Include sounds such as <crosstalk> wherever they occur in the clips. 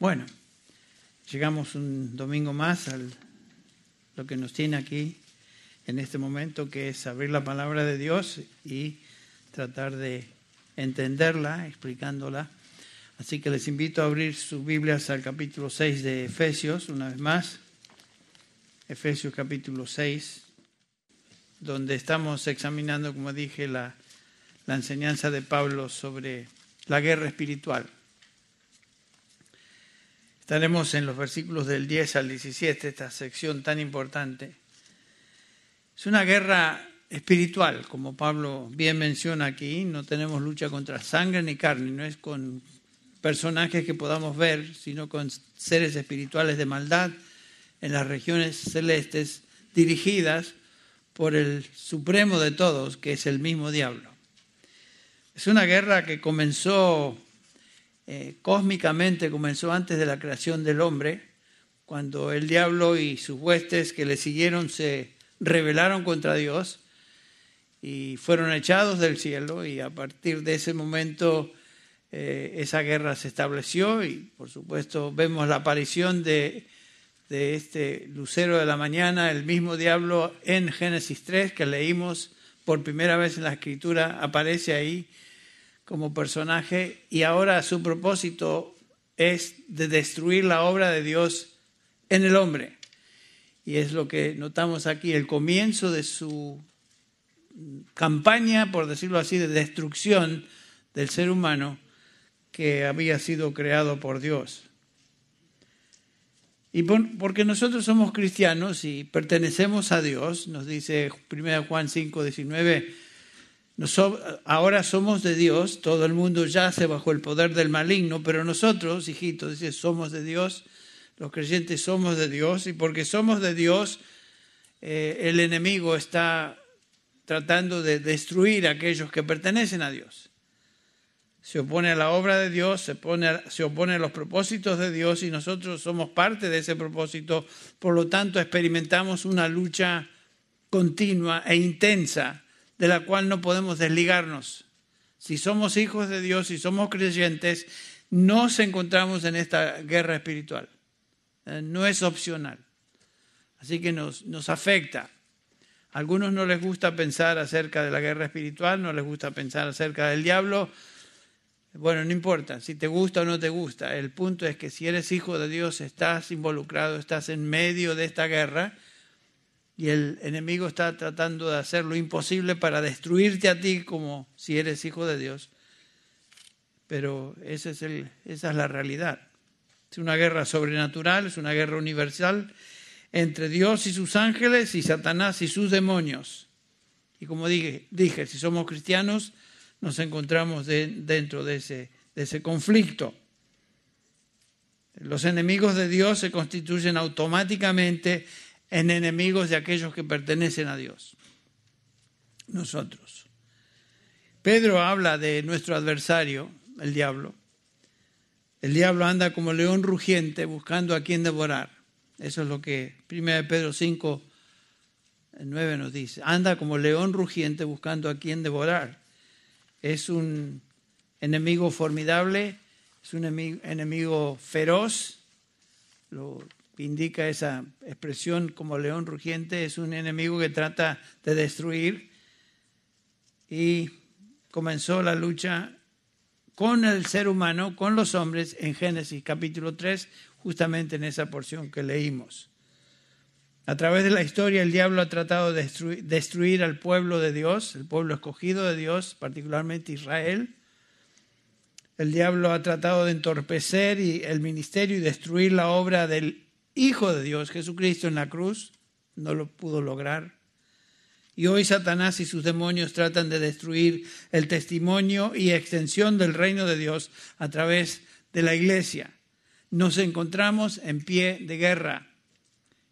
Bueno, llegamos un domingo más a lo que nos tiene aquí en este momento, que es abrir la palabra de Dios y tratar de entenderla, explicándola. Así que les invito a abrir sus Biblias al capítulo 6 de Efesios, una vez más. Efesios capítulo 6, donde estamos examinando, como dije, la, la enseñanza de Pablo sobre la guerra espiritual. Estaremos en los versículos del 10 al 17, esta sección tan importante. Es una guerra espiritual, como Pablo bien menciona aquí. No tenemos lucha contra sangre ni carne, no es con personajes que podamos ver, sino con seres espirituales de maldad en las regiones celestes dirigidas por el supremo de todos, que es el mismo diablo. Es una guerra que comenzó eh, cósmicamente comenzó antes de la creación del hombre, cuando el diablo y sus huestes que le siguieron se rebelaron contra Dios y fueron echados del cielo y a partir de ese momento eh, esa guerra se estableció y por supuesto vemos la aparición de, de este lucero de la mañana, el mismo diablo en Génesis 3 que leímos por primera vez en la escritura, aparece ahí como personaje y ahora su propósito es de destruir la obra de Dios en el hombre. Y es lo que notamos aquí, el comienzo de su campaña, por decirlo así, de destrucción del ser humano que había sido creado por Dios. Y porque nosotros somos cristianos y pertenecemos a Dios, nos dice 1 Juan 5, 19, ahora somos de Dios, todo el mundo yace bajo el poder del maligno, pero nosotros, hijitos, dice, somos de Dios, los creyentes somos de Dios, y porque somos de Dios, eh, el enemigo está tratando de destruir a aquellos que pertenecen a Dios. Se opone a la obra de Dios, se, se opone a los propósitos de Dios y nosotros somos parte de ese propósito, por lo tanto experimentamos una lucha continua e intensa de la cual no podemos desligarnos. Si somos hijos de Dios, si somos creyentes, nos encontramos en esta guerra espiritual. Eh, no es opcional. Así que nos, nos afecta. A algunos no les gusta pensar acerca de la guerra espiritual, no les gusta pensar acerca del diablo. Bueno, no importa si te gusta o no te gusta. El punto es que si eres hijo de Dios, estás involucrado, estás en medio de esta guerra y el enemigo está tratando de hacer lo imposible para destruirte a ti como si eres hijo de Dios. Pero esa es la realidad. Es una guerra sobrenatural, es una guerra universal entre Dios y sus ángeles y Satanás y sus demonios. Y como dije, dije si somos cristianos, nos encontramos dentro de ese, de ese conflicto. Los enemigos de Dios se constituyen automáticamente en enemigos de aquellos que pertenecen a Dios. Nosotros. Pedro habla de nuestro adversario, el diablo. El diablo anda como león rugiente buscando a quien devorar. Eso es lo que 1 Pedro 5, 9 nos dice. Anda como león rugiente buscando a quien devorar. Es un enemigo formidable, es un enemigo feroz. Lo indica esa expresión como león rugiente, es un enemigo que trata de destruir y comenzó la lucha con el ser humano, con los hombres, en Génesis capítulo 3, justamente en esa porción que leímos. A través de la historia el diablo ha tratado de destruir, destruir al pueblo de Dios, el pueblo escogido de Dios, particularmente Israel. El diablo ha tratado de entorpecer el ministerio y destruir la obra del Hijo de Dios, Jesucristo en la cruz, no lo pudo lograr. Y hoy Satanás y sus demonios tratan de destruir el testimonio y extensión del reino de Dios a través de la iglesia. Nos encontramos en pie de guerra.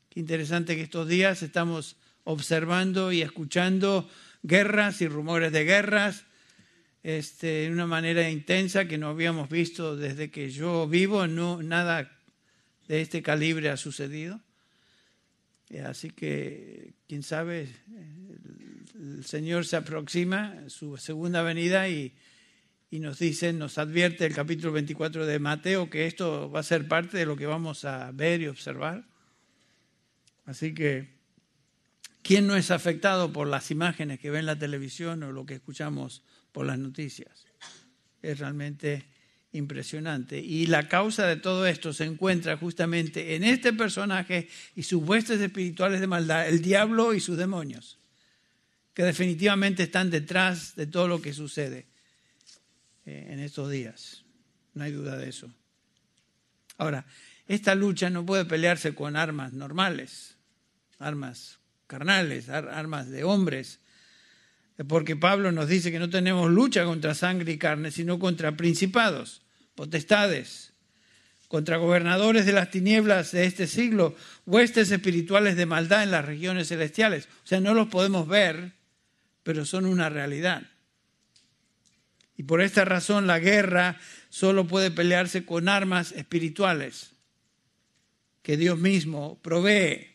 Qué interesante que estos días estamos observando y escuchando guerras y rumores de guerras este, de una manera intensa que no habíamos visto desde que yo vivo, no, nada de este calibre ha sucedido. Eh, así que, quién sabe, el Señor se aproxima, su segunda venida, y, y nos dice, nos advierte el capítulo 24 de Mateo que esto va a ser parte de lo que vamos a ver y observar. Así que, ¿quién no es afectado por las imágenes que ve en la televisión o lo que escuchamos por las noticias? Es realmente impresionante. Y la causa de todo esto se encuentra justamente en este personaje y sus huestes espirituales de maldad, el diablo y sus demonios, que definitivamente están detrás de todo lo que sucede. Eh, en estos días. No hay duda de eso. Ahora, esta lucha no puede pelearse con armas normales, armas carnales, armas de hombres, porque Pablo nos dice que no tenemos lucha contra sangre y carne, sino contra principados, potestades, contra gobernadores de las tinieblas de este siglo, huestes espirituales de maldad en las regiones celestiales. O sea, no los podemos ver, pero son una realidad. Y por esta razón la guerra solo puede pelearse con armas espirituales que Dios mismo provee,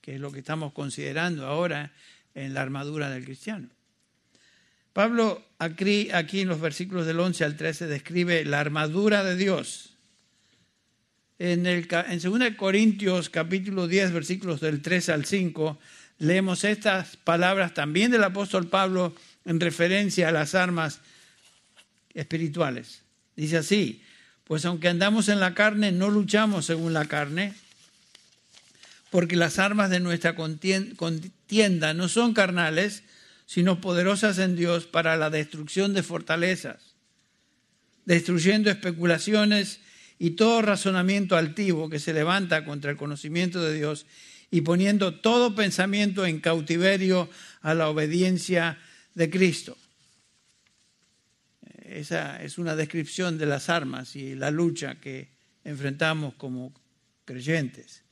que es lo que estamos considerando ahora en la armadura del cristiano. Pablo aquí, en los versículos del 11 al 13 describe la armadura de Dios. En, el, en 2 Corintios capítulo 10 versículos del 3 al 5 leemos estas palabras también del apóstol Pablo en referencia a las armas espirituales. Dice así, pues aunque andamos en la carne, no luchamos según la carne, porque las armas de nuestra contienda no son carnales, sino poderosas en Dios para la destrucción de fortalezas, destruyendo especulaciones y todo razonamiento altivo que se levanta contra el conocimiento de Dios y poniendo todo pensamiento en cautiverio a la obediencia de Cristo esa es una descripción de las armas y la lucha que enfrentamos como creyentes.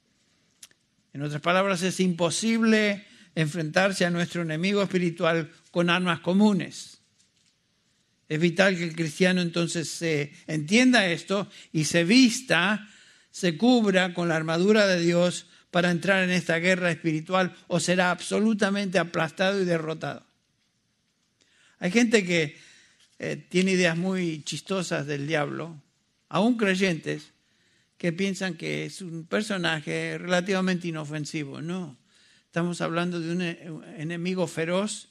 En otras palabras, es imposible enfrentarse a nuestro enemigo espiritual con armas comunes. Es vital que el cristiano entonces se entienda esto y se vista, se cubra con la armadura de Dios para entrar en esta guerra espiritual o será absolutamente aplastado y derrotado. Hay gente que eh, tiene ideas muy chistosas del diablo, aún creyentes, que piensan que es un personaje relativamente inofensivo. No, estamos hablando de un eh, enemigo feroz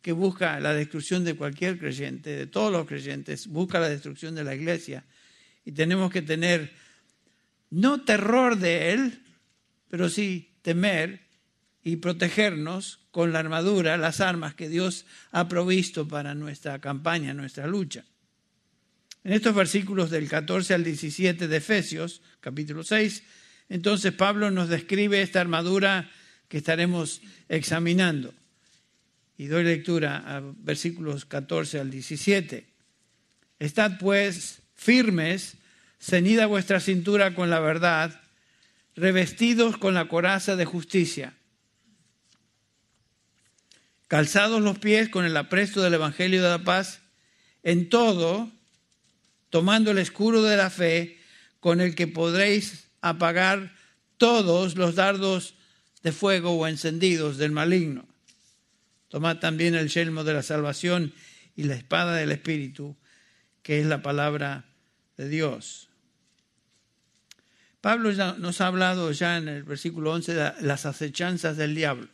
que busca la destrucción de cualquier creyente, de todos los creyentes, busca la destrucción de la iglesia. Y tenemos que tener no terror de él, pero sí temer y protegernos con la armadura, las armas que Dios ha provisto para nuestra campaña, nuestra lucha. En estos versículos del 14 al 17 de Efesios, capítulo 6, entonces Pablo nos describe esta armadura que estaremos examinando. Y doy lectura a versículos 14 al 17. Estad pues firmes, ceñida vuestra cintura con la verdad, revestidos con la coraza de justicia calzados los pies con el apresto del Evangelio de la paz, en todo, tomando el escudo de la fe, con el que podréis apagar todos los dardos de fuego o encendidos del maligno. Tomad también el yelmo de la salvación y la espada del Espíritu, que es la palabra de Dios. Pablo nos ha hablado ya en el versículo 11 de las acechanzas del diablo.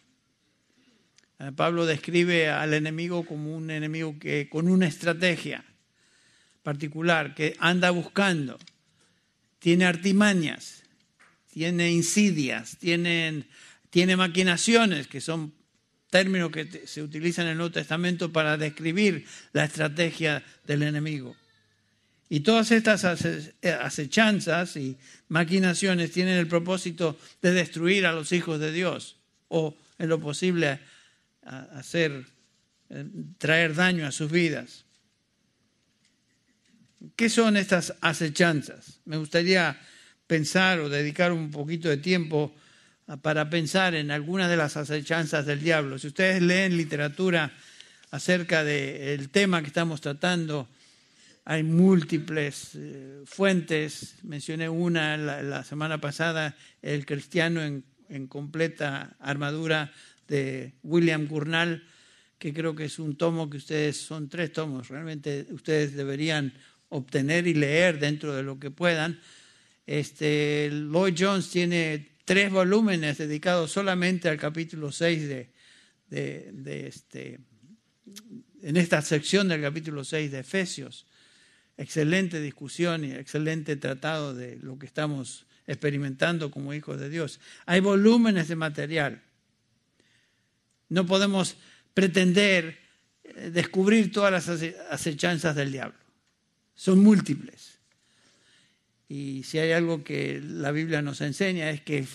Eh, Pablo describe al enemigo como un enemigo que con una estrategia particular que anda buscando, tiene artimañas, tiene insidias, tiene, tiene maquinaciones, que son términos que se utilizan en el Nuevo Testamento para describir la estrategia del enemigo. Y todas estas acechanzas y maquinaciones tienen el propósito de destruir a los hijos de Dios o, en lo posible, hacer, eh, traer daño a sus vidas. ¿Qué son estas acechanzas? Me gustaría pensar o dedicar un poquito de tiempo para pensar en algunas de las acechanzas del diablo. Si ustedes leen literatura acerca del tema que estamos tratando, hay múltiples eh, fuentes. Mencioné una la, semana pasada, el cristiano en completa armadura de William Gurnall, que creo que es un tomo que ustedes, son tres tomos, realmente ustedes deberían obtener y leer dentro de lo que puedan. Este, Lloyd Jones tiene tres volúmenes dedicados solamente al capítulo 6 de, de, este, en esta sección del capítulo 6 de Efesios. Excelente discusión y excelente tratado de lo que estamos experimentando como hijos de Dios. Hay volúmenes de material. No podemos pretender eh, descubrir todas las acechanzas del diablo. Son múltiples. Y si hay algo que la Biblia nos enseña es que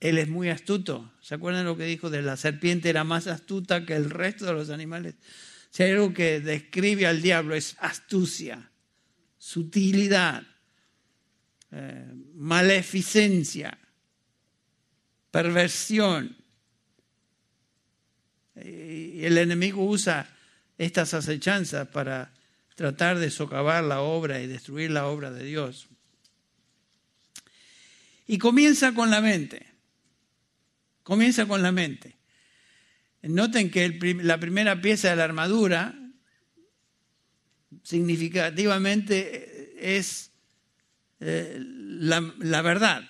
él es muy astuto. ¿Se acuerdan lo que dijo de la serpiente era más astuta que el resto de los animales? Si hay algo que describe al diablo es astucia, sutilidad, eh, maleficencia, perversión. Y el enemigo usa estas acechanzas para tratar de socavar la obra y destruir la obra de Dios. Y comienza con la mente. Comienza con la mente. Noten que la primera pieza de la armadura significativamente es eh, la, verdad.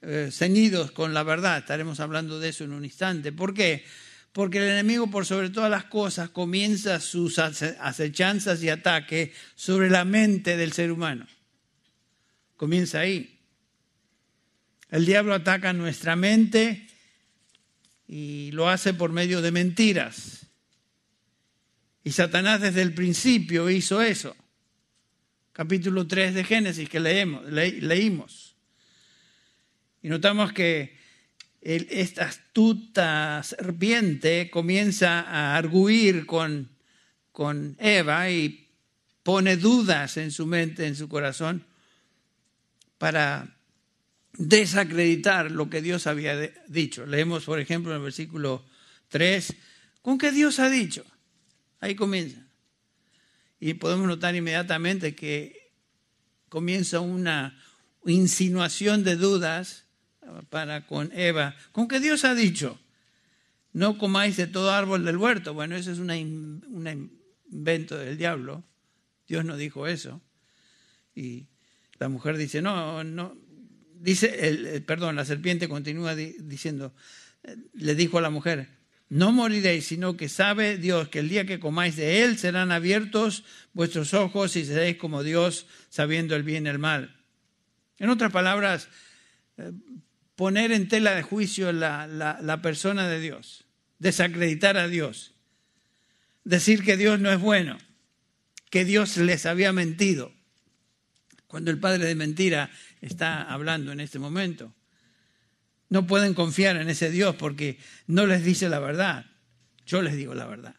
Eh, ceñidos con la verdad. Estaremos hablando de eso en un instante. ¿Por qué? Porque el enemigo, por sobre todas las cosas, comienza sus acechanzas y ataques sobre la mente del ser humano. Comienza ahí. El diablo ataca nuestra mente y lo hace por medio de mentiras. Y Satanás desde el principio hizo eso. Capítulo 3 de Génesis que leemos, leímos. Y notamos que esta astuta serpiente comienza a arguir con, con Eva y pone dudas en su mente, en su corazón, para desacreditar lo que Dios había dicho. Leemos, por ejemplo, en el versículo 3, ¿con qué Dios ha dicho? Ahí comienza. Y podemos notar inmediatamente que comienza una insinuación de dudas para con Eva. ¿Con qué Dios ha dicho? No comáis de todo árbol del huerto. Bueno, eso es un invento del diablo. Dios no dijo eso. Y la mujer dice, no, no, dice, el, perdón, la serpiente continúa diciendo, eh, le dijo a la mujer, no moriréis, sino que sabe Dios que el día que comáis de él serán abiertos vuestros ojos y seréis como Dios, sabiendo el bien y el mal. En otras palabras, eh, poner en tela de juicio la, la persona de Dios, desacreditar a Dios, decir que Dios no es bueno, que Dios les había mentido, cuando el padre de mentira está hablando en este momento. No pueden confiar en ese Dios porque no les dice la verdad. Yo les digo la verdad.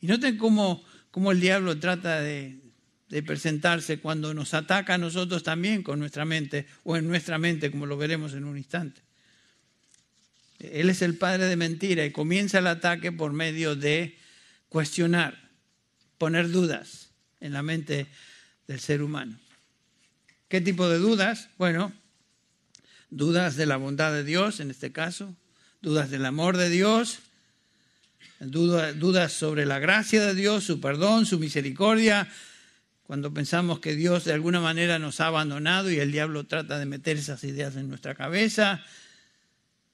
Y noten cómo, cómo el diablo trata de, de presentarse cuando nos ataca a nosotros también con nuestra mente o en nuestra mente, como lo veremos en un instante. Él es el padre de mentira y comienza el ataque por medio de cuestionar, poner dudas en la mente del ser humano. ¿Qué tipo de dudas? Bueno, dudas de la bondad de Dios en este caso, dudas del amor de Dios, dudas sobre la gracia de Dios, su perdón, su misericordia, cuando pensamos que Dios de alguna manera nos ha abandonado y el diablo trata de meter esas ideas en nuestra cabeza,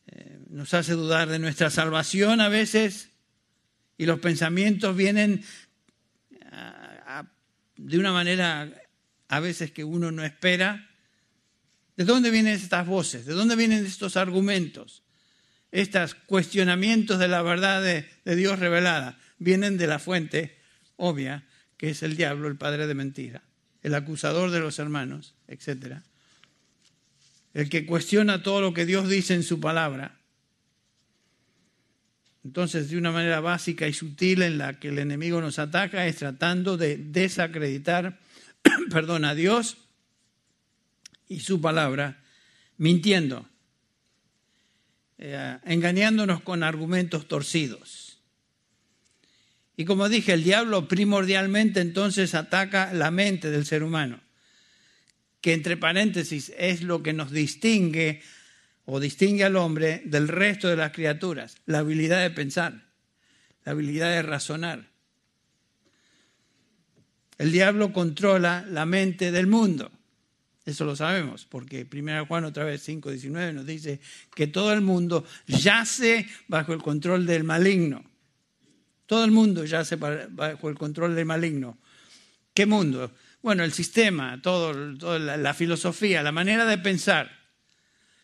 eh, nos hace dudar de nuestra salvación a veces y los pensamientos vienen de una manera a veces que uno no espera. ¿De dónde vienen estas voces? ¿De dónde vienen estos argumentos? Estos cuestionamientos de la verdad de, Dios revelada vienen de la fuente obvia, que es el diablo, el padre de mentira, el acusador de los hermanos, etc. El que cuestiona todo lo que Dios dice en su palabra. Entonces, de una manera básica y sutil en la que el enemigo nos ataca es tratando de desacreditar <coughs> perdón, a Dios y su palabra, mintiendo, eh, engañándonos con argumentos torcidos. Y como dije, el diablo primordialmente entonces ataca la mente del ser humano, que entre paréntesis es lo que nos distingue o distingue al hombre del resto de las criaturas, la habilidad de pensar. la habilidad de razonar. El diablo controla la mente del mundo. Eso lo sabemos, porque 1 Juan otra vez 5.19 nos dice que todo el mundo yace bajo el control del maligno. Todo el mundo yace bajo el control del maligno. ¿Qué mundo? Bueno, el sistema, todo, la, filosofía, la manera de pensar.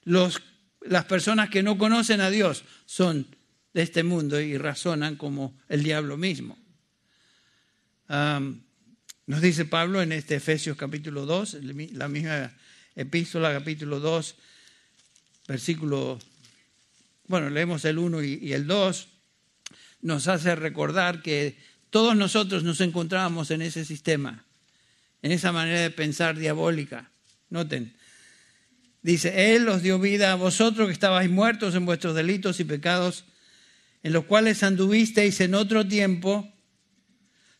Las personas que no conocen a Dios son de este mundo y razonan como el diablo mismo. Nos dice Pablo en este Efesios capítulo 2, la misma epístola capítulo 2, versículo, bueno, leemos el 1 y, el 2, nos hace recordar que todos nosotros nos encontrábamos en ese sistema, en esa manera de pensar diabólica. Noten, dice, Él os dio vida a vosotros que estabais muertos en vuestros delitos y pecados, en los cuales anduvisteis en otro tiempo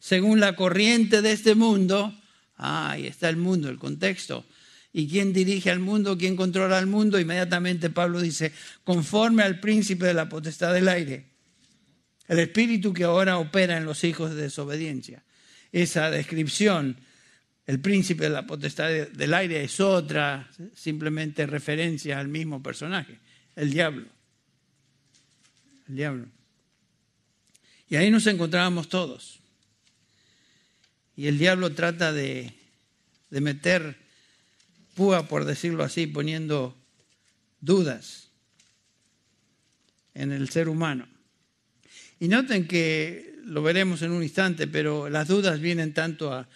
según la corriente de este mundo. Ah, ahí está el mundo, el contexto. ¿Y quién dirige al mundo? ¿Quién controla al mundo? Inmediatamente Pablo dice, conforme al príncipe de la potestad del aire, el espíritu que ahora opera en los hijos de desobediencia. Esa descripción, el príncipe de la potestad del aire, es otra simplemente referencia al mismo personaje, el diablo. El diablo. Y ahí nos encontrábamos todos. Y el diablo trata de, meter púa, por decirlo así, poniendo dudas en el ser humano. Y noten que lo veremos en un instante, pero las dudas vienen tanto a,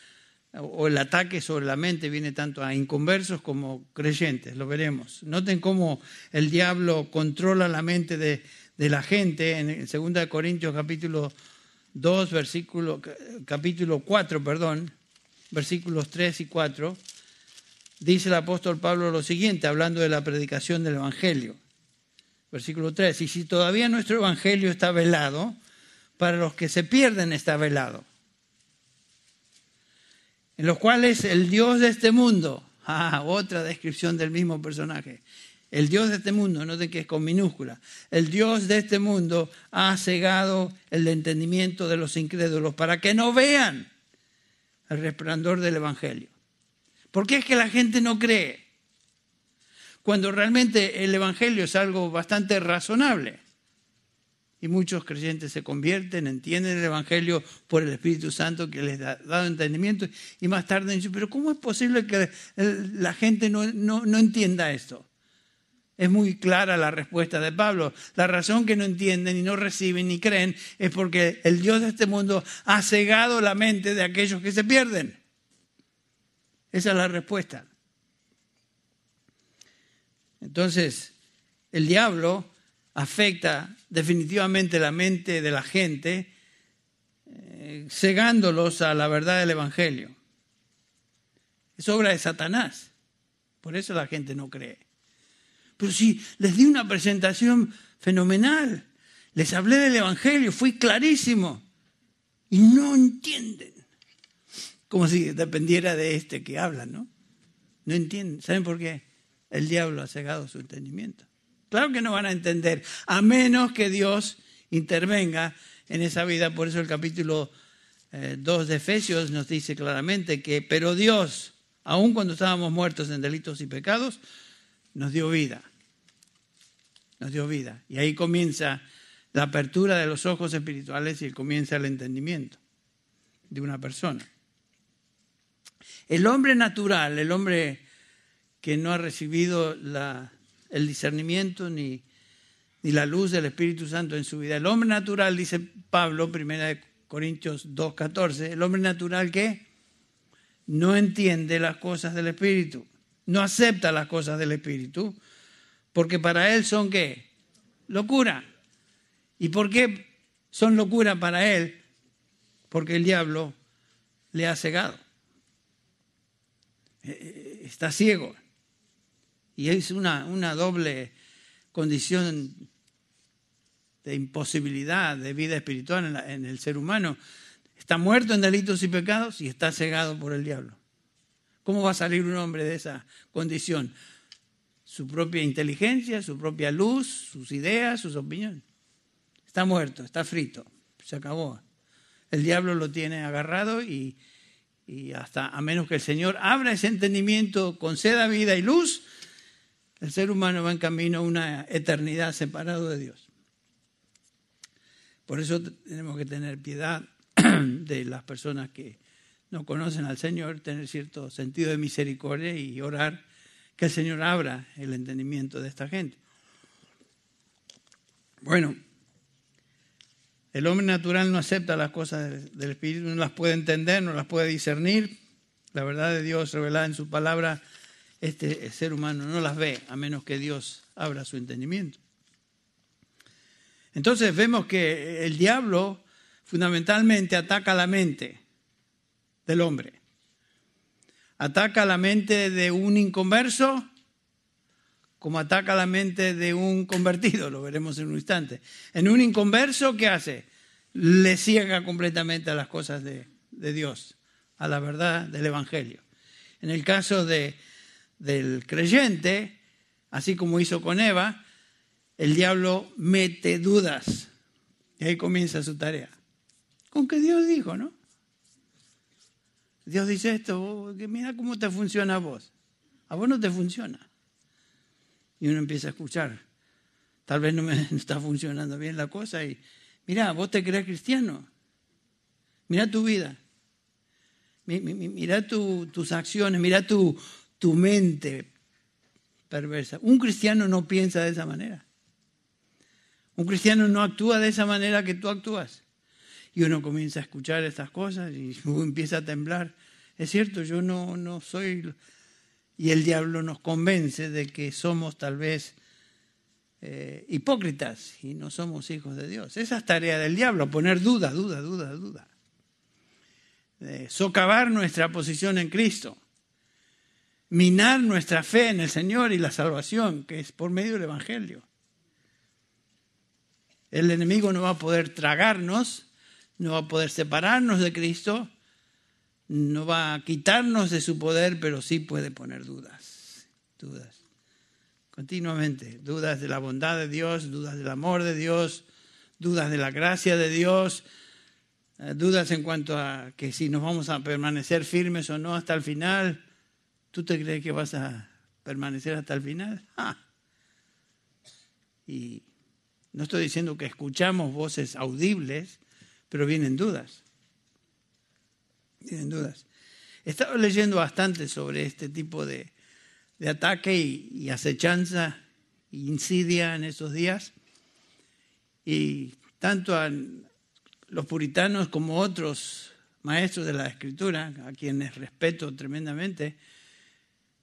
o el ataque sobre la mente viene tanto a inconversos como creyentes, lo veremos. Noten cómo el diablo controla la mente de, de la gente en 2 Corintios capítulo 2, versículo, capítulo 4, perdón, versículos 3 y 4, dice el apóstol Pablo lo siguiente, hablando de la predicación del Evangelio. Versículo 3, y si todavía nuestro Evangelio está velado, para los que se pierden está velado, en los cuales el Dios de este mundo, <laughs> ah, otra descripción del mismo personaje, el Dios de este mundo, no de que es con minúscula, el Dios de este mundo ha cegado el entendimiento de los incrédulos para que no vean el resplandor del Evangelio. ¿Por qué es que la gente no cree? Cuando realmente el Evangelio es algo bastante razonable. Y muchos creyentes se convierten, entienden el Evangelio por el Espíritu Santo que les ha dado entendimiento y más tarde dicen, pero ¿cómo es posible que la gente no, no entienda esto? Es muy clara la respuesta de Pablo. La razón que no entienden y no reciben ni creen es porque el Dios de este mundo ha cegado la mente de aquellos que se pierden. Esa es la respuesta. Entonces, el diablo afecta definitivamente la mente de la gente, eh, cegándolos a la verdad del Evangelio. Es obra de Satanás. Por eso la gente no cree. Pero si les di una presentación fenomenal, les hablé del Evangelio, fui clarísimo, y no entienden. Como si dependiera de este que habla, ¿no? No entienden. ¿Saben por qué? El diablo ha cegado su entendimiento. Claro que no van a entender, a menos que Dios intervenga en esa vida. Por eso el capítulo 2 eh, de Efesios nos dice claramente que, pero Dios, aun cuando estábamos muertos en delitos y pecados, nos dio vida. Nos dio vida. Y ahí comienza la apertura de los ojos espirituales y comienza el entendimiento de una persona. El hombre natural, el hombre que no ha recibido el discernimiento ni, ni la luz del Espíritu Santo en su vida. El hombre natural, dice Pablo, 1 Corintios 2.14, el hombre natural que no entiende las cosas del Espíritu no acepta las cosas del Espíritu, porque para él son qué? Locura. ¿Y por qué son locura para él? Porque el diablo le ha cegado. Eh, eh, está ciego. Y es una, una doble condición de imposibilidad de vida espiritual en, en el ser humano. Está muerto en delitos y pecados y está cegado por el diablo. ¿Cómo va a salir un hombre de esa condición? Su propia inteligencia, su propia luz, sus ideas, sus opiniones. Está muerto, está frito. se acabó. El diablo lo tiene agarrado y, y hasta a menos que el Señor abra ese entendimiento, conceda vida y luz, el ser humano va en camino a una eternidad separado de Dios. Por eso tenemos que tener piedad <clears throat> de las personas que no conocen al Señor, tener cierto sentido de misericordia y orar que el Señor abra el entendimiento de esta gente. Bueno, el hombre natural no acepta las cosas del Espíritu, no las puede entender, no las puede discernir. La verdad de Dios revelada en su palabra, este ser humano no las ve a menos que Dios abra su entendimiento. Entonces vemos que el diablo fundamentalmente ataca la mente del hombre. Ataca la mente de un inconverso como ataca la mente de un convertido, lo veremos en un instante. En un inconverso, ¿qué hace? Le ciega completamente a las cosas de, Dios, a la verdad del Evangelio. En el caso de, del creyente, así como hizo con Eva, el diablo mete dudas. Y ahí comienza su tarea. Con que Dios dijo, ¿no? Dios dice esto, que mira cómo te funciona a vos. A vos no te funciona. Y uno empieza a escuchar. Tal vez no me <laughs> está funcionando bien la cosa y mira, vos te crees cristiano. Mira tu vida. Mira tus acciones, mira tu, tu mente perversa. Un cristiano no piensa de esa manera. Un cristiano no actúa de esa manera que tú actúas. Y uno comienza a escuchar estas cosas y <laughs> empieza a temblar. Es cierto, yo no, no soy... Y el diablo nos convence de que somos tal vez eh, hipócritas y no somos hijos de Dios. Esa es tarea del diablo, poner duda, duda, duda, duda. socavar nuestra posición en Cristo. Minar nuestra fe en el Señor y la salvación, que es por medio del Evangelio. El enemigo no va a poder tragarnos, no va a poder separarnos de Cristo, no va a quitarnos de su poder, pero sí puede poner dudas, dudas, continuamente, dudas de la bondad de Dios, dudas del amor de Dios, dudas de la gracia de Dios, eh, dudas en cuanto a que si nos vamos a permanecer firmes o no hasta el final. ¿Tú te crees que vas a permanecer hasta el final? Ah. Y no estoy diciendo que escuchamos voces audibles, pero vienen dudas. Vienen dudas. He estado leyendo bastante sobre este tipo de, ataque y, acechanza e insidia en esos días. Y tanto a los puritanos como otros maestros de la escritura, a quienes respeto tremendamente,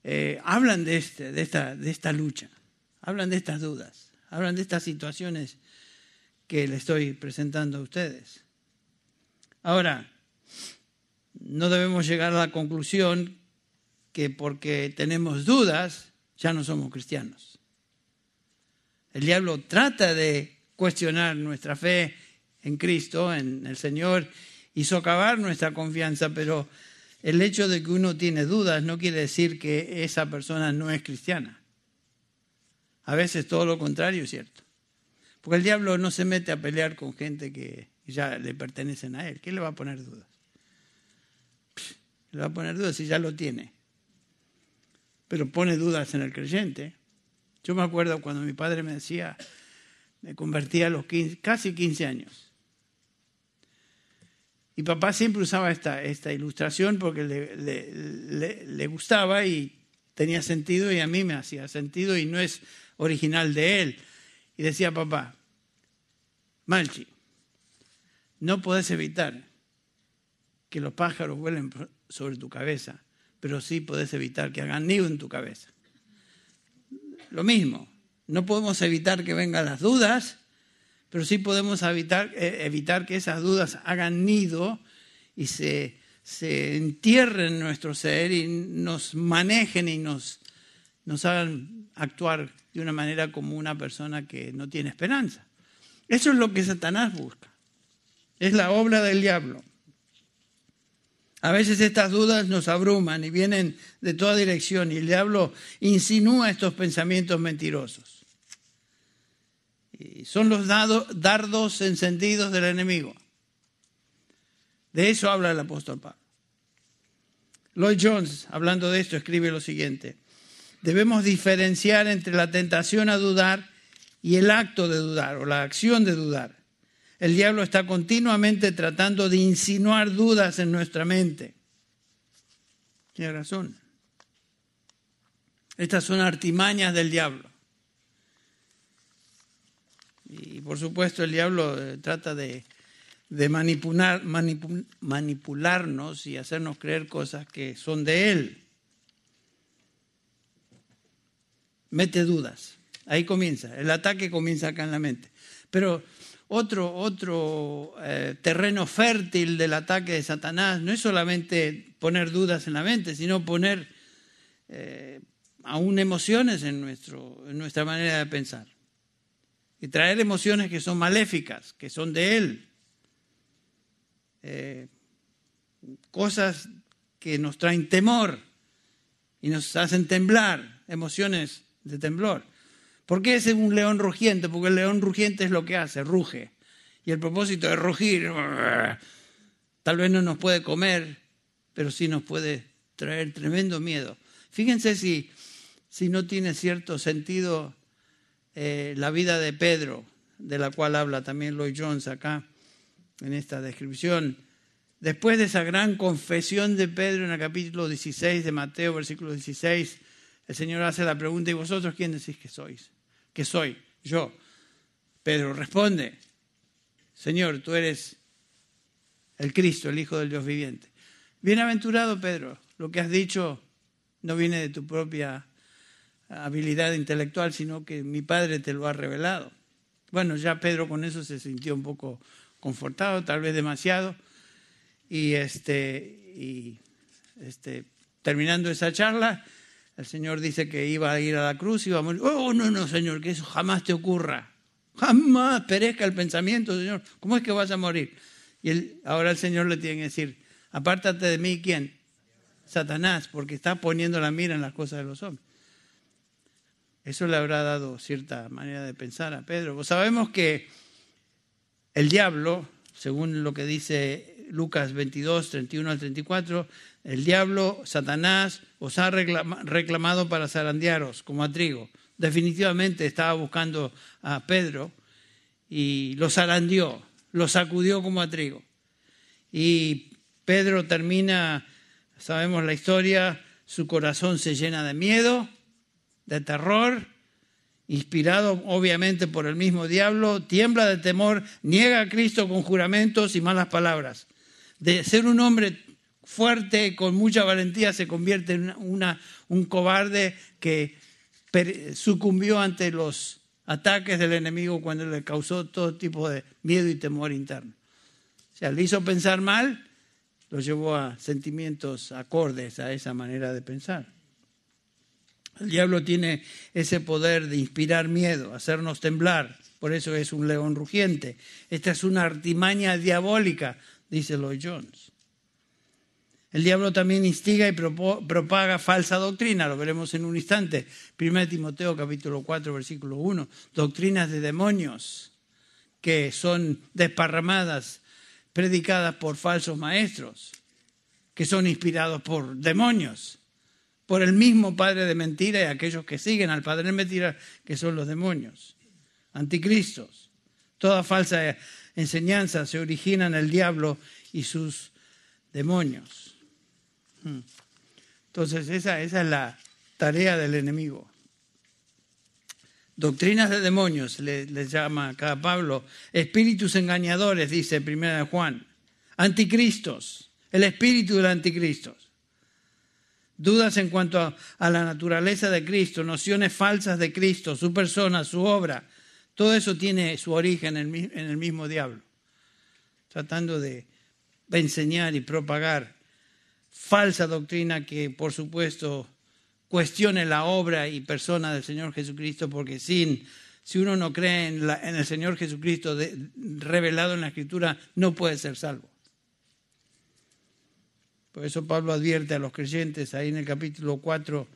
eh, hablan de, este, de, esta, de esta lucha, hablan de estas dudas hablan de estas situaciones que le estoy presentando a ustedes. Ahora, no debemos llegar a la conclusión que porque tenemos dudas ya no somos cristianos. El diablo trata de cuestionar nuestra fe en Cristo, en el Señor, y socavar nuestra confianza, pero el hecho de que uno tiene dudas no quiere decir que esa persona no es cristiana. A veces todo lo contrario es cierto. Porque el diablo no se mete a pelear con gente que ya le pertenecen a él. ¿Qué le va a poner dudas? Le va a poner dudas si ya lo tiene. Pero pone dudas en el creyente. Yo me acuerdo cuando mi padre me decía, me convertí a los casi 15 años. Y papá siempre usaba esta, esta ilustración porque le, le gustaba y tenía sentido y a mí me hacía sentido y no es original de él. Y decía papá, Malchi, no puedes evitar que los pájaros vuelen sobre tu cabeza, pero sí puedes evitar que hagan nido en tu cabeza. Lo mismo, no podemos evitar que vengan las dudas, pero sí podemos evitar, eh, evitar que esas dudas hagan nido y se, se entierren en nuestro ser y nos manejen y nos, nos hagan actuar de una manera como una persona que no tiene esperanza. Eso es lo que Satanás busca. Es la obra del diablo. A veces estas dudas nos abruman y vienen de toda dirección y el diablo insinúa estos pensamientos mentirosos. Y son los dardos encendidos del enemigo. De eso habla el apóstol Pablo. Lloyd Jones, hablando de esto, escribe lo siguiente. Debemos diferenciar entre la tentación a dudar y el acto de dudar o la acción de dudar. El diablo está continuamente tratando de insinuar dudas en nuestra mente. Tiene razón. Estas son artimañas del diablo. Y por supuesto el diablo eh, trata de, manipular, manipularnos y hacernos creer cosas que son de él. Mete dudas. Ahí comienza. El ataque comienza acá en la mente. Pero otro, otro eh, terreno fértil del ataque de Satanás no es solamente poner dudas en la mente, sino poner eh, aún emociones en, nuestro, en nuestra manera de pensar y traer emociones que son maléficas, que son de Él. Eh, cosas que nos traen temor y nos hacen temblar, emociones de temblor. ¿Por qué es un león rugiente? Porque el león rugiente es lo que hace, ruge. Y el propósito de rugir, tal vez no nos puede comer, pero sí nos puede traer tremendo miedo. Fíjense si, si no tiene cierto sentido eh, la vida de Pedro, de la cual habla también Lloyd Jones acá en esta descripción. Después de esa gran confesión de Pedro en el capítulo 16 de Mateo, versículo 16, el Señor hace la pregunta, ¿y vosotros quién decís que sois? ¿Qué soy? Yo. Pedro responde, Señor, tú eres el Cristo, el Hijo del Dios viviente. Bienaventurado Pedro, lo que has dicho no viene de tu propia habilidad intelectual, sino que mi Padre te lo ha revelado. Bueno, ya Pedro con eso se sintió un poco confortado, tal vez demasiado, y este, y este, terminando esa charla, el Señor dice que iba a ir a la cruz y iba a morir. Oh, no, no, Señor, que eso jamás te ocurra. Jamás perezca el pensamiento, Señor. ¿Cómo es que vas a morir? Y él, ahora el Señor le tiene que decir, apártate de mí, ¿quién? Satanás, porque está poniendo la mira en las cosas de los hombres. Eso le habrá dado cierta manera de pensar a Pedro. Pues sabemos que el diablo, según lo que dice Lucas 22, 31 al 34, el diablo, Satanás, os ha reclamado para zarandearos como a trigo. Definitivamente estaba buscando a Pedro y lo zarandeó, lo sacudió como a trigo. Y Pedro termina, sabemos la historia, su corazón se llena de miedo de terror, inspirado obviamente por el mismo diablo, tiembla de temor, niega a Cristo con juramentos y malas palabras. De ser un hombre fuerte, con mucha valentía, se convierte en una, un cobarde que sucumbió ante los ataques del enemigo cuando le causó todo tipo de miedo y temor interno. O sea, le hizo pensar mal, lo llevó a sentimientos acordes a esa manera de pensar. El diablo tiene ese poder de inspirar miedo, hacernos temblar. Por eso es un león rugiente. Esta es una artimaña diabólica, dice Lloyd Jones. El diablo también instiga y propaga falsa doctrina, lo veremos en un instante. 1 Timoteo capítulo 4 versículo 1, doctrinas de demonios que son desparramadas, predicadas por falsos maestros, que son inspirados por demonios por el mismo padre de mentira y aquellos que siguen al padre de mentira, que son los demonios, anticristos. Toda falsa enseñanza se origina en el diablo y sus demonios. Hmm. Entonces, esa, esa es la tarea del enemigo. Doctrinas de demonios, le llama acá Pablo. Espíritus engañadores, dice de Juan. Anticristos, el espíritu del anticristo dudas en cuanto a, la naturaleza de Cristo, nociones falsas de Cristo, su persona, su obra. Todo eso tiene su origen en el, mismo diablo, tratando de enseñar y propagar falsa doctrina que, por supuesto, cuestione la obra y persona del Señor Jesucristo, porque sin, si uno no cree en, el Señor Jesucristo revelado en la Escritura, no puede ser salvo. Por eso Pablo advierte a los creyentes ahí en el capítulo 4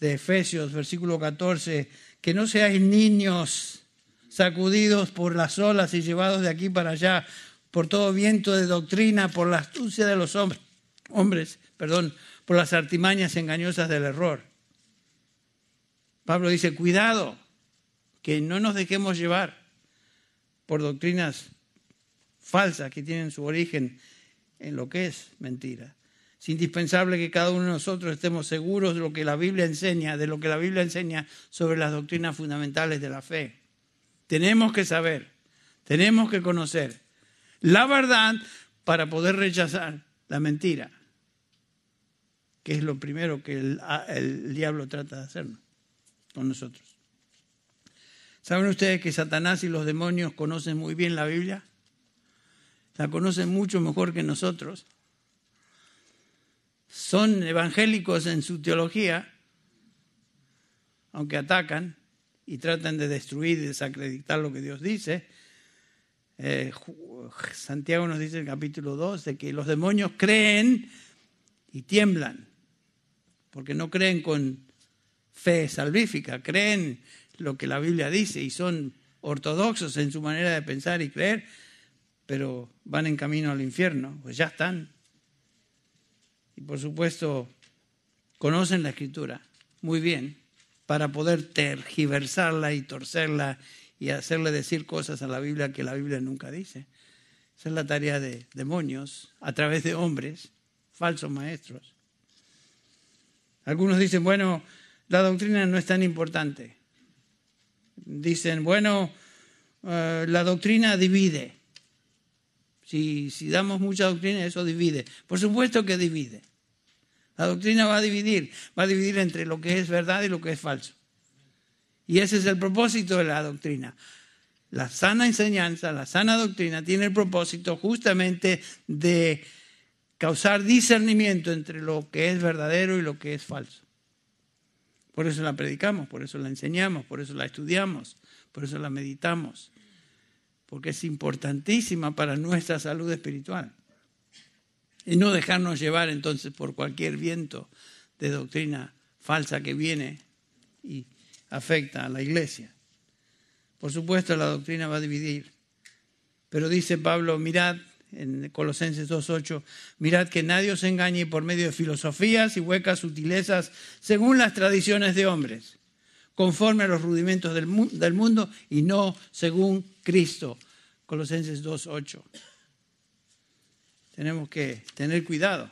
de Efesios, versículo 14, que no seáis niños sacudidos por las olas y llevados de aquí para allá por todo viento de doctrina, por la astucia de los hombres, hombres, perdón, por las artimañas engañosas del error. Pablo dice, cuidado, que no nos dejemos llevar por doctrinas falsas que tienen su origen en lo que es mentira. Es indispensable que cada uno de nosotros estemos seguros de lo que la Biblia enseña, de lo que la Biblia enseña sobre las doctrinas fundamentales de la fe. Tenemos que saber, tenemos que conocer la verdad para poder rechazar la mentira, que es lo primero que el, diablo trata de hacernos con nosotros. ¿Saben ustedes que Satanás y los demonios conocen muy bien la Biblia? La conocen mucho mejor que nosotros. Son evangélicos en su teología, aunque atacan y tratan de destruir y desacreditar lo que Dios dice. Eh, Santiago nos dice en el capítulo 2 de que los demonios creen y tiemblan, porque no creen con fe salvífica, creen lo que la Biblia dice y son ortodoxos en su manera de pensar y creer, pero van en camino al infierno, pues ya están. Y por supuesto, conocen la escritura muy bien para poder tergiversarla y torcerla y hacerle decir cosas a la Biblia que la Biblia nunca dice. Esa es la tarea de demonios a través de hombres, falsos maestros. Algunos dicen, bueno, la doctrina no es tan importante. Dicen, bueno, eh, la doctrina divide. Si, si damos mucha doctrina, eso divide. Por supuesto que divide. La doctrina va a dividir, va a dividir entre lo que es verdad y lo que es falso. Y ese es el propósito de la doctrina. La sana enseñanza, la sana doctrina tiene el propósito justamente de causar discernimiento entre lo que es verdadero y lo que es falso. Por eso la predicamos, por eso la enseñamos, por eso la estudiamos, por eso la meditamos, porque es importantísima para nuestra salud espiritual. Y no dejarnos llevar entonces por cualquier viento de doctrina falsa que viene y afecta a la iglesia. Por supuesto, la doctrina va a dividir. Pero dice Pablo, mirad, en Colosenses 2.8, mirad que nadie os engañe por medio de filosofías y huecas sutilezas según las tradiciones de hombres, conforme a los rudimentos del, mundo y no según Cristo. Colosenses 2.8. Tenemos que tener cuidado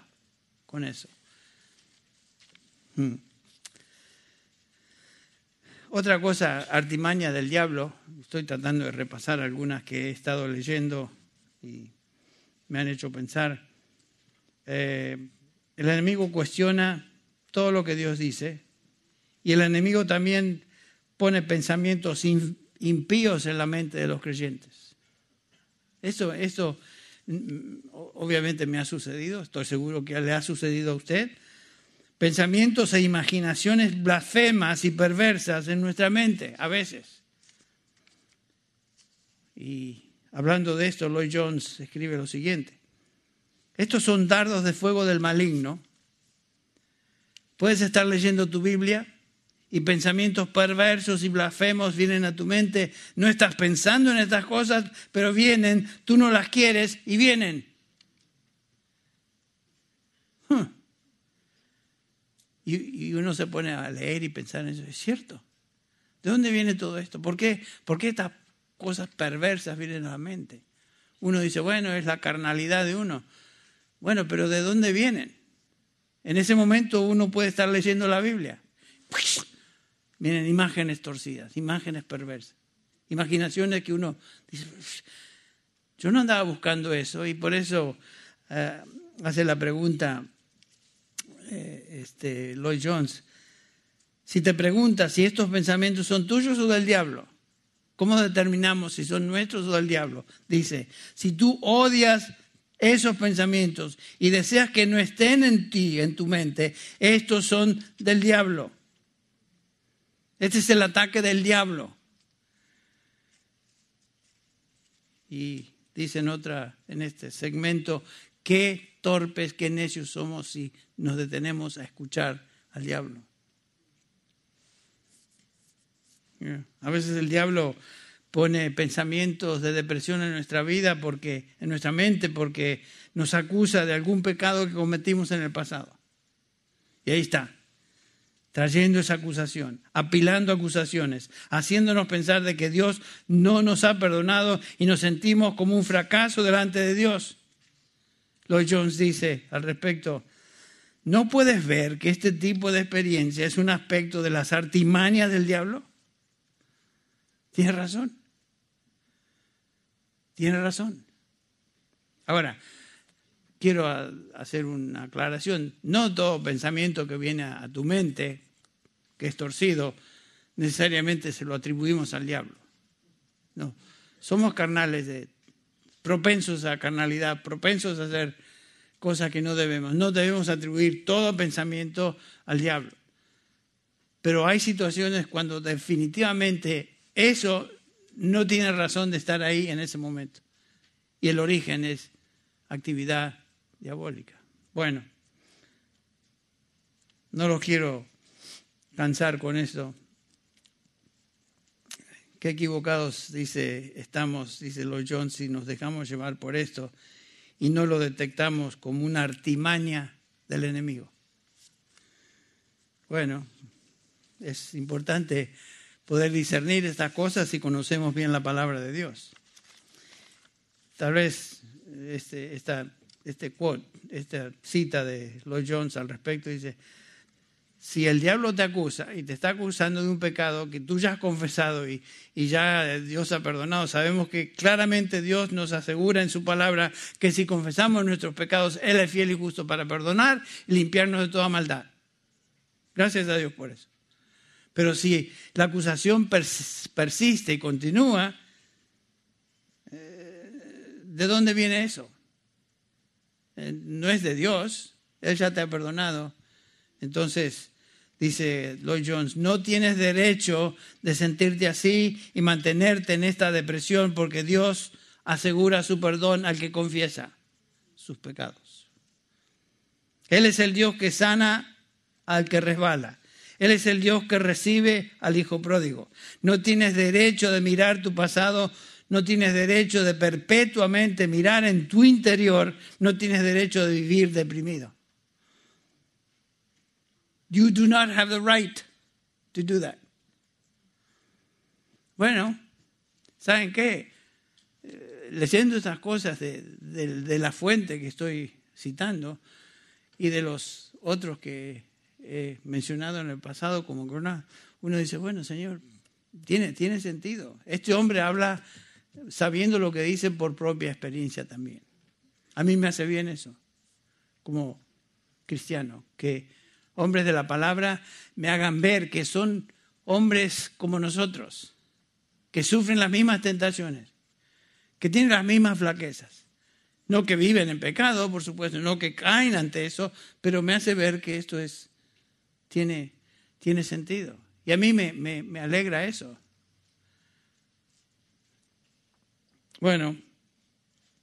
con eso. Hmm. Otra cosa, artimaña del diablo, estoy tratando de repasar algunas que he estado leyendo y me han hecho pensar. Eh, el enemigo cuestiona todo lo que Dios dice y el enemigo también pone pensamientos impíos en la mente de los creyentes. Eso, eso mm, obviamente me ha sucedido, estoy seguro que le ha sucedido a usted. Pensamientos e imaginaciones blasfemas y perversas en nuestra mente, a veces. Y Hablando de esto, Lloyd Jones escribe lo siguiente. Estos son dardos de fuego del maligno. Puedes estar leyendo tu Biblia y pensamientos perversos y blasfemos vienen a tu mente. No estás pensando en estas cosas, pero vienen, tú no las quieres y vienen. Y, uno se pone a leer y pensar en eso. Es cierto. ¿De dónde viene todo esto? ¿Por qué, ¿Por qué cosas perversas vienen a la mente. Uno dice, bueno, es la carnalidad de uno. Bueno, pero ¿de dónde vienen? En ese momento uno puede estar leyendo la Biblia. Vienen imágenes torcidas, imágenes perversas, imaginaciones que uno dice, yo no andaba buscando eso y por eso eh, hace la pregunta eh, este, Lloyd Jones. Si te preguntas si estos pensamientos son tuyos o del diablo, ¿Cómo determinamos si son nuestros o del diablo? Dice, si tú odias esos pensamientos y deseas que no estén en ti, en tu mente, estos son del diablo. Este es el ataque del diablo. Y dice en otra, en este segmento, qué torpes, qué necios somos si nos detenemos a escuchar al diablo. A veces el diablo pone pensamientos de depresión en nuestra vida, porque, en nuestra mente, porque nos acusa de algún pecado que cometimos en el pasado. Y ahí está, trayendo esa acusación, apilando acusaciones, haciéndonos pensar de que Dios no nos ha perdonado y nos sentimos como un fracaso delante de Dios. Lloyd Jones dice al respecto, ¿no puedes ver que este tipo de experiencia es un aspecto de las artimañas del diablo? Tienes razón. Tienes razón. Ahora, quiero hacer una aclaración. No todo pensamiento que viene a tu mente, que es torcido, necesariamente se lo atribuimos al diablo. No, somos carnales, de, propensos a carnalidad, propensos a hacer cosas que no debemos. No debemos atribuir todo pensamiento al diablo. Pero hay situaciones cuando definitivamente eso no tiene razón de estar ahí en ese momento. Y el origen es actividad diabólica. Bueno, no lo quiero cansar con esto. Qué equivocados, dice, estamos, dice Lloyd Jones, si nos dejamos llevar por esto y no lo detectamos como una artimaña del enemigo. Bueno, es importante poder discernir estas cosas si conocemos bien la palabra de Dios. Tal vez este, esta, este quote, esta cita de Lloyd Jones al respecto dice, si el diablo te acusa y te está acusando de un pecado que tú ya has confesado y, y, ya Dios ha perdonado, sabemos que claramente Dios nos asegura en su palabra que si confesamos nuestros pecados, Él es fiel y justo para perdonar y limpiarnos de toda maldad. Gracias a Dios por eso. Pero si la acusación persiste y continúa, eh, ¿de dónde viene eso? Eh, no es de Dios, Él ya te ha perdonado. Entonces, dice Lloyd Jones, no tienes derecho de sentirte así y mantenerte en esta depresión porque Dios asegura su perdón al que confiesa sus pecados. Él es el Dios que sana al que resbala. Él es el Dios que recibe al Hijo pródigo. No tienes derecho de mirar tu pasado, no tienes derecho de perpetuamente mirar en tu interior, no tienes derecho de vivir deprimido. You do not have the right to do that. Bueno, ¿saben qué? Eh, leyendo estas cosas de, de la fuente que estoy citando y de los otros que he mencionado en el pasado como Corona, uno dice, bueno, Señor, tiene, tiene sentido. Este hombre habla sabiendo lo que dice por propia experiencia también. A mí me hace bien eso, como cristiano, que hombres de la palabra me hagan ver que son hombres como nosotros, que sufren las mismas tentaciones, que tienen las mismas flaquezas. No que viven en pecado, por supuesto, no que caen ante eso, pero me hace ver que esto es tiene, tiene sentido. Y a mí me, me, alegra eso. Bueno,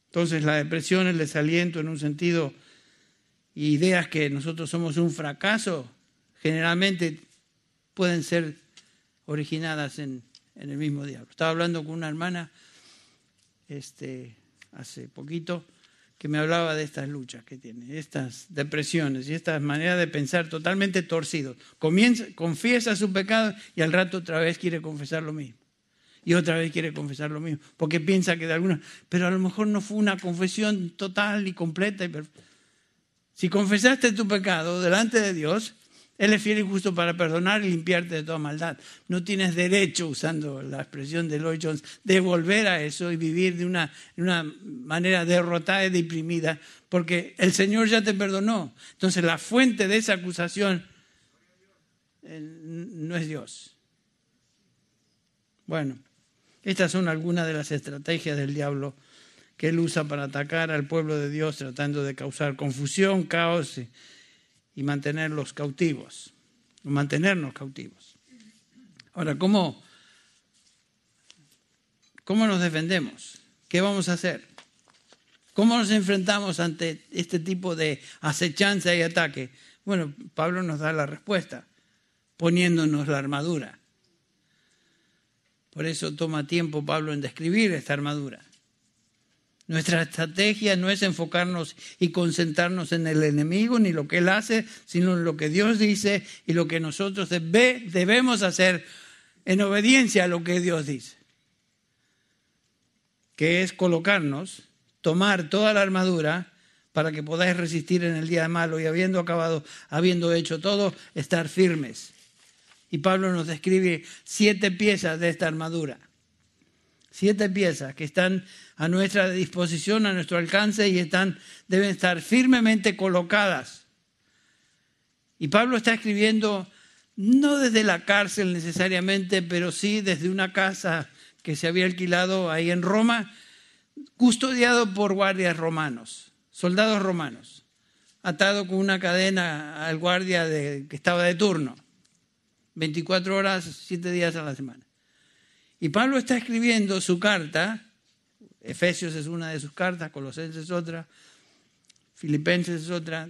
entonces la depresión, el desaliento en un sentido, ideas que nosotros somos un fracaso, generalmente pueden ser originadas en, en el mismo diablo. Estaba hablando con una hermana este, hace poquito que me hablaba de estas luchas que tiene, estas depresiones y estas maneras de pensar totalmente torcidos. Comienza, confiesa su pecado y al rato otra vez quiere confesar lo mismo. Y otra vez quiere confesar lo mismo, porque piensa que de alguna... Pero a lo mejor no fue una confesión total y completa. Y si confesaste tu pecado delante de Dios, él es fiel y justo para perdonar y limpiarte de toda maldad. No tienes derecho, usando la expresión de Lloyd Jones, de volver a eso y vivir de una, manera derrotada y deprimida, porque el Señor ya te perdonó. Entonces la fuente de esa acusación eh, no es Dios. Bueno, estas son algunas de las estrategias del diablo que él usa para atacar al pueblo de Dios, tratando de causar confusión, caos mantenerlos cautivos, mantenernos cautivos. Ahora, ¿cómo, ¿cómo nos defendemos? ¿Qué vamos a hacer? ¿Cómo nos enfrentamos ante este tipo de acechanza y ataque? Bueno, Pablo nos da la respuesta, poniéndonos la armadura. Por eso toma tiempo Pablo en describir esta armadura. Nuestra estrategia no es enfocarnos y concentrarnos en el enemigo ni lo que él hace, sino en lo que Dios dice y lo que nosotros debemos hacer en obediencia a lo que Dios dice. Que es colocarnos, tomar toda la armadura para que podáis resistir en el día de malo y habiendo acabado, habiendo hecho todo, estar firmes. Y Pablo nos describe siete piezas de esta armadura. Siete piezas que están a nuestra disposición, a nuestro alcance y están, deben estar firmemente colocadas. Y Pablo está escribiendo no desde la cárcel necesariamente, pero sí desde una casa que se había alquilado ahí en Roma, custodiado por guardias romanos, soldados romanos, atado con una cadena al guardia de, que estaba de turno. 24 horas, 7 días a la semana. Y Pablo está escribiendo su carta, Efesios es una de sus cartas, Colosenses es otra, Filipenses es otra,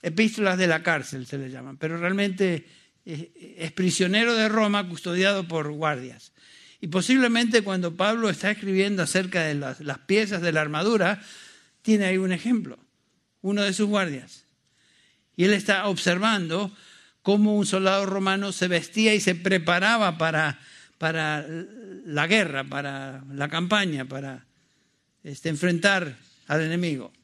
epístolas de la cárcel se le llaman, pero realmente es, prisionero de Roma custodiado por guardias. Y posiblemente cuando Pablo está escribiendo acerca de las, las piezas de la armadura, tiene ahí un ejemplo, uno de sus guardias. Y él está observando cómo un soldado romano se vestía y se preparaba para, para la guerra, para la campaña, para este, enfrentar al enemigo.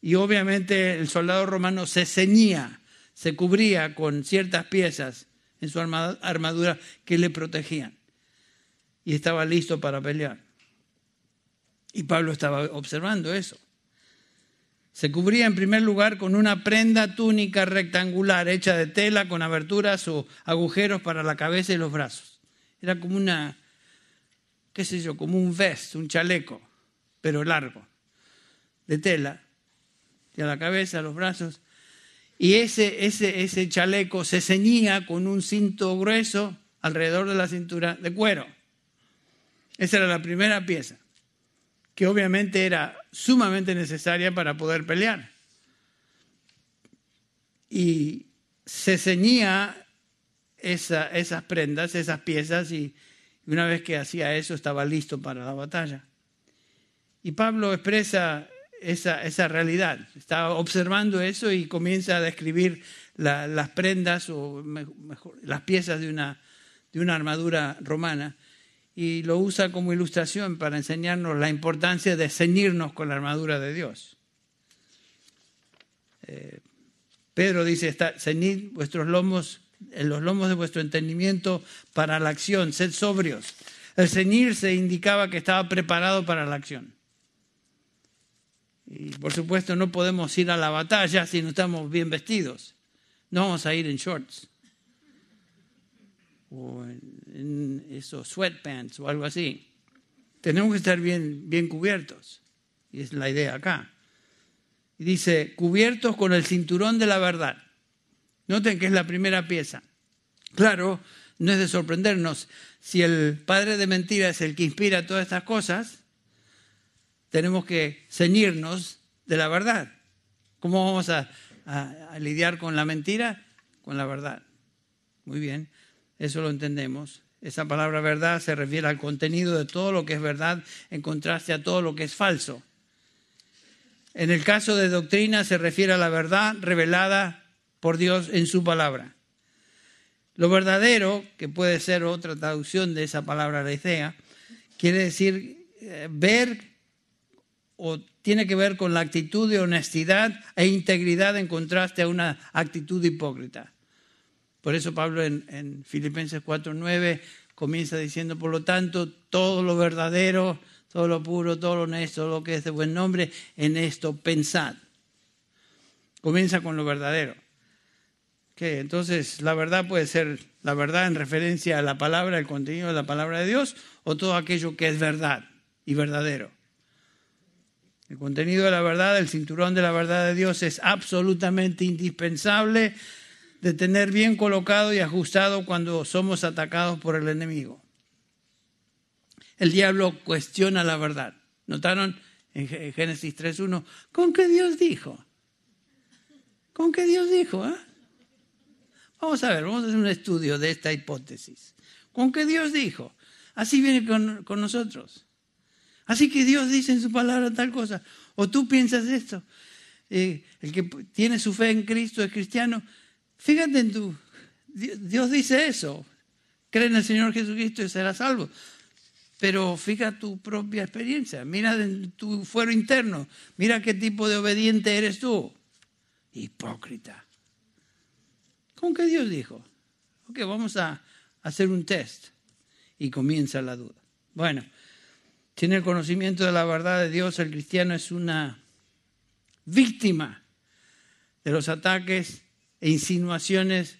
Y obviamente el soldado romano se ceñía, se cubría con ciertas piezas en su armadura que le protegían. Y estaba listo para pelear. Y Pablo estaba observando eso. Se cubría en primer lugar con una prenda túnica rectangular hecha de tela con aberturas o agujeros para la cabeza y los brazos. Era como una, qué sé yo, como un vest, un chaleco, pero largo, de tela, de la cabeza, los brazos. Y ese, ese, ese chaleco se ceñía con un cinto grueso alrededor de la cintura de cuero. Esa era la primera pieza que obviamente era sumamente necesaria para poder pelear. Y se ceñía esas prendas, esas piezas, y una vez que hacía eso estaba listo para la batalla. Y Pablo expresa esa, esa realidad, está observando eso y comienza a describir las prendas o mejor, las piezas de una, de una armadura romana y lo usa como ilustración para enseñarnos la importancia de ceñirnos con la armadura de Dios. Eh, Pedro dice, está, ceñid vuestros lomos, en los lomos de vuestro entendimiento para la acción, sed sobrios. El ceñirse indicaba que estaba preparado para la acción. Y por supuesto no podemos ir a la batalla si no estamos bien vestidos. No vamos a ir en shorts o en, esos sweatpants o algo así. Tenemos que estar bien, bien cubiertos. Y es la idea acá. Y dice, cubiertos con el cinturón de la verdad. Noten que es la primera pieza. Claro, no es de sorprendernos. Si el padre de mentira es el que inspira todas estas cosas, tenemos que ceñirnos de la verdad. ¿Cómo vamos a lidiar con la mentira? Con la verdad. Muy bien. Eso lo entendemos. Esa palabra verdad se refiere al contenido de todo lo que es verdad en contraste a todo lo que es falso. En el caso de doctrina se refiere a la verdad revelada por Dios en su palabra. Lo verdadero, que puede ser otra traducción de esa palabra alecea, quiere decir eh, ver o tiene que ver con la actitud de honestidad e integridad en contraste a una actitud hipócrita. Por eso Pablo en, en Filipenses 4.9 comienza diciendo, por lo tanto, todo lo verdadero, todo lo puro, todo lo honesto, lo que es de buen nombre, en esto pensad. Comienza con lo verdadero. ¿Qué? Entonces, la verdad puede ser la verdad en referencia a la palabra, el contenido de la palabra de Dios, o todo aquello que es verdad y verdadero. El contenido de la verdad, el cinturón de la verdad de Dios es absolutamente indispensable de tener bien colocado y ajustado cuando somos atacados por el enemigo. El diablo cuestiona la verdad. ¿Notaron en Génesis 3.1? ¿Con qué Dios dijo? ¿Con qué Dios dijo? Eh? Vamos a ver, vamos a hacer un estudio de esta hipótesis. con que Dios dijo. Así viene con, nosotros. Así que Dios dice en su palabra tal cosa. O tú piensas esto. Eh, el que tiene su fe en Cristo es cristiano. Fíjate en tu... Dios dice eso. Cree en el Señor Jesucristo y será salvo. Pero fija tu propia experiencia. Mira en tu fuero interno. Mira qué tipo de obediente eres tú. Hipócrita. ¿Con qué Dios dijo? Ok, vamos a hacer un test. Y comienza la duda. Bueno, tiene el conocimiento de la verdad de Dios, el cristiano es una víctima de los ataques e insinuaciones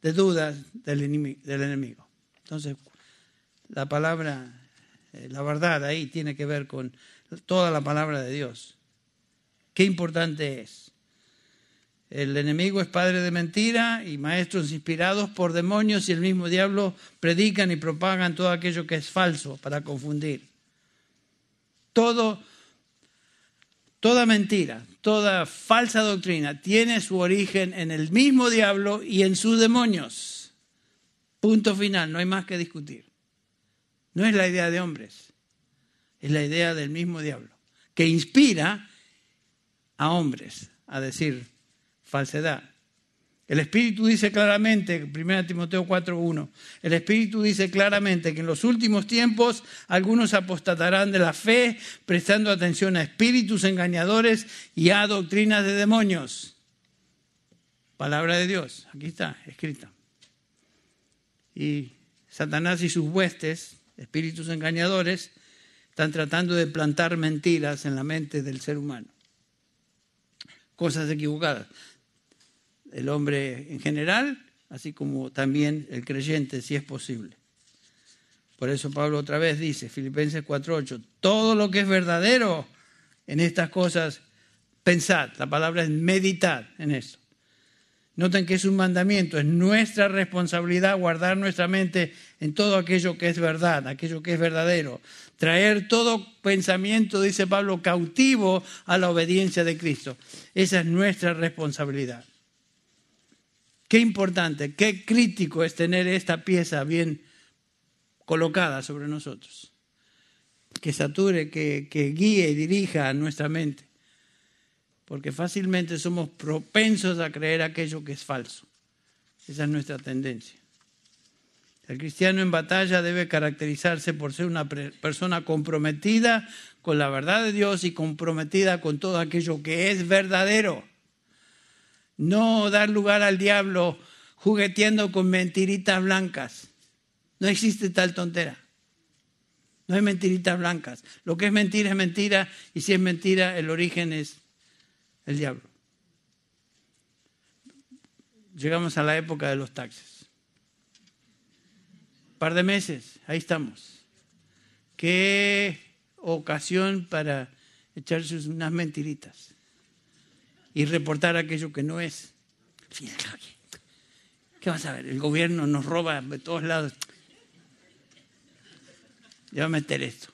de dudas del enemigo. Entonces, la palabra, eh, la verdad ahí tiene que ver con toda la palabra de Dios. Qué importante es. El enemigo es padre de mentira y maestros inspirados por demonios y el mismo diablo predican y propagan todo aquello que es falso para confundir. Todo, toda mentira, toda falsa doctrina tiene su origen en el mismo diablo y en sus demonios. Punto final, no hay más que discutir. No es la idea de hombres, es la idea del mismo diablo, que inspira a hombres a decir falsedad. El Espíritu dice claramente, 1 Timoteo 4.1, el Espíritu dice claramente que en los últimos tiempos algunos apostatarán de la fe, prestando atención a espíritus engañadores y a doctrinas de demonios. Palabra de Dios, aquí está, escrita. Y Satanás y sus huestes, espíritus engañadores, están tratando de plantar mentiras en la mente del ser humano. Cosas equivocadas el hombre en general, así como también el creyente, si es posible. Por eso Pablo otra vez dice, Filipenses 4.8, todo lo que es verdadero en estas cosas, pensad, la palabra es meditar en eso. Noten que es un mandamiento, es nuestra responsabilidad guardar nuestra mente en todo aquello que es verdad, aquello que es verdadero. Traer todo pensamiento, dice Pablo, cautivo a la obediencia de Cristo. Esa es nuestra responsabilidad. Qué importante, qué crítico es tener esta pieza bien colocada sobre nosotros, que sature, que, guíe y dirija nuestra mente, porque fácilmente somos propensos a creer aquello que es falso. Esa es nuestra tendencia. El cristiano en batalla debe caracterizarse por ser una persona comprometida con la verdad de Dios y comprometida con todo aquello que es verdadero. No dar lugar al diablo jugueteando con mentiritas blancas. No existe tal tontera. No hay mentiritas blancas. Lo que es mentira es mentira y si es mentira el origen es el diablo. Llegamos a la época de los taxes. Un par de meses, ahí estamos. Qué ocasión para echarse unas mentiritas y reportar aquello que no es. ¿Qué vas a ver? El gobierno nos roba de todos lados. Ya va a meter esto.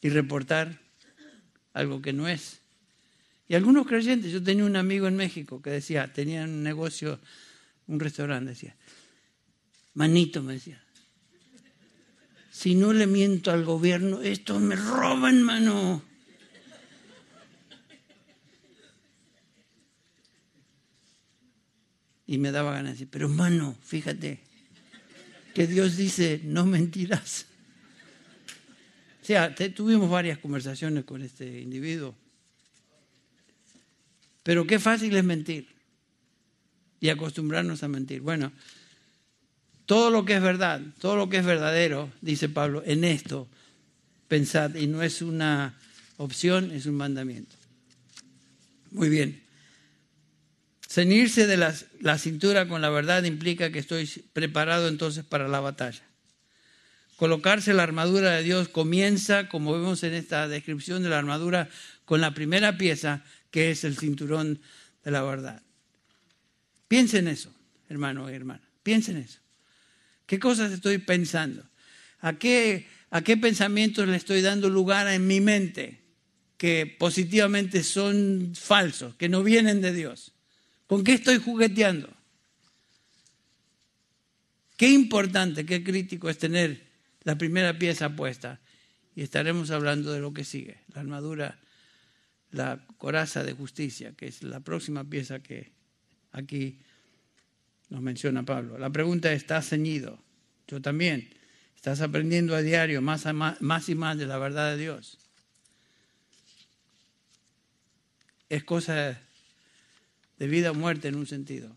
Y reportar algo que no es. Y algunos creyentes, yo tenía un amigo en México que decía, tenía un negocio, un restaurante, decía, manito me decía, si no le miento al gobierno, esto me roban, mano. Y me daba ganas de decir, pero hermano, fíjate, que Dios dice, no mentirás. O sea, tuvimos varias conversaciones con este individuo. Pero qué fácil es mentir y acostumbrarnos a mentir. Bueno, todo lo que es verdad, todo lo que es verdadero, dice Pablo, en esto pensad, y no es una opción, es un mandamiento. Muy bien. Ceñirse de la, cintura con la verdad implica que estoy preparado entonces para la batalla. Colocarse la armadura de Dios comienza, como vemos en esta descripción de la armadura, con la primera pieza, que es el cinturón de la verdad. Piensen eso, hermano y hermana. Piensen eso. ¿Qué cosas estoy pensando? ¿A qué, ¿A qué pensamientos le estoy dando lugar en mi mente que positivamente son falsos, que no vienen de Dios? ¿Con qué estoy jugueteando? Qué importante, qué crítico es tener la primera pieza puesta. Y estaremos hablando de lo que sigue, la armadura, la coraza de justicia, que es la próxima pieza que aquí nos menciona Pablo. La pregunta es, ¿estás ceñido? Yo también. ¿Estás aprendiendo a diario más, más y más de la verdad de Dios? Es cosa de vida o muerte en un sentido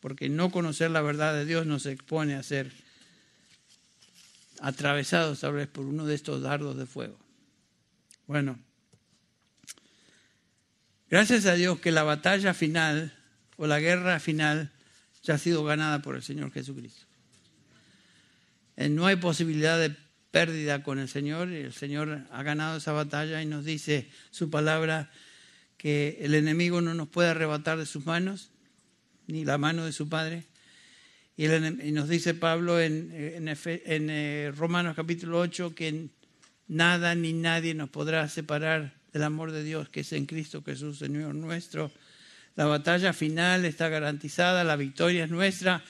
porque no conocer la verdad de Dios nos expone a ser atravesados tal vez por uno de estos dardos de fuego. Bueno, gracias a Dios que la batalla final o la guerra final ya ha sido ganada por el Señor Jesucristo. Eh, no hay posibilidad de pérdida con el Señor, el Señor ha ganado esa batalla y nos dice su palabra que el enemigo no nos puede arrebatar de sus manos, ni la mano de su padre. Y, nos dice Pablo en, en, eh, Romanos capítulo 8 que nada ni nadie nos podrá separar del amor de Dios que es en Cristo Jesús, Señor nuestro. La batalla final está garantizada, la victoria es nuestra,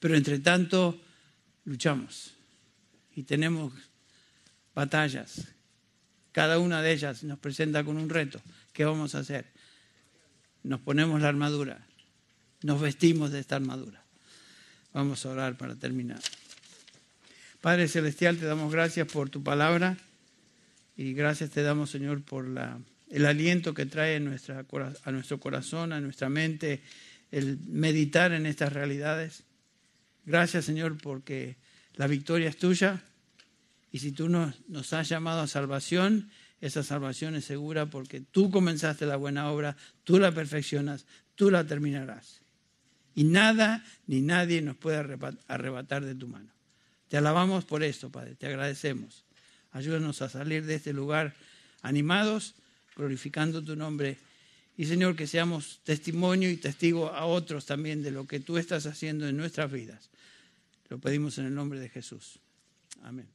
pero entre tanto luchamos y tenemos batallas. Cada una de ellas nos presenta con un reto. ¿Qué vamos a hacer? Nos ponemos la armadura, nos vestimos de esta armadura. Vamos a orar para terminar. Padre Celestial, te damos gracias por tu palabra y gracias te damos, Señor, por el aliento que trae a nuestro corazón, a nuestra mente, el meditar en estas realidades. Gracias, Señor, porque la victoria es tuya y si tú nos has llamado a salvación, esa salvación es segura porque tú comenzaste la buena obra, tú la perfeccionas, tú la terminarás y nada ni nadie nos puede arrebatar de tu mano. Te alabamos por esto, Padre, te agradecemos. Ayúdanos a salir de este lugar animados, glorificando tu nombre. Y Señor, que seamos testimonio y testigo a otros también de lo que tú estás haciendo en nuestras vidas. Lo pedimos en el nombre de Jesús. Amén.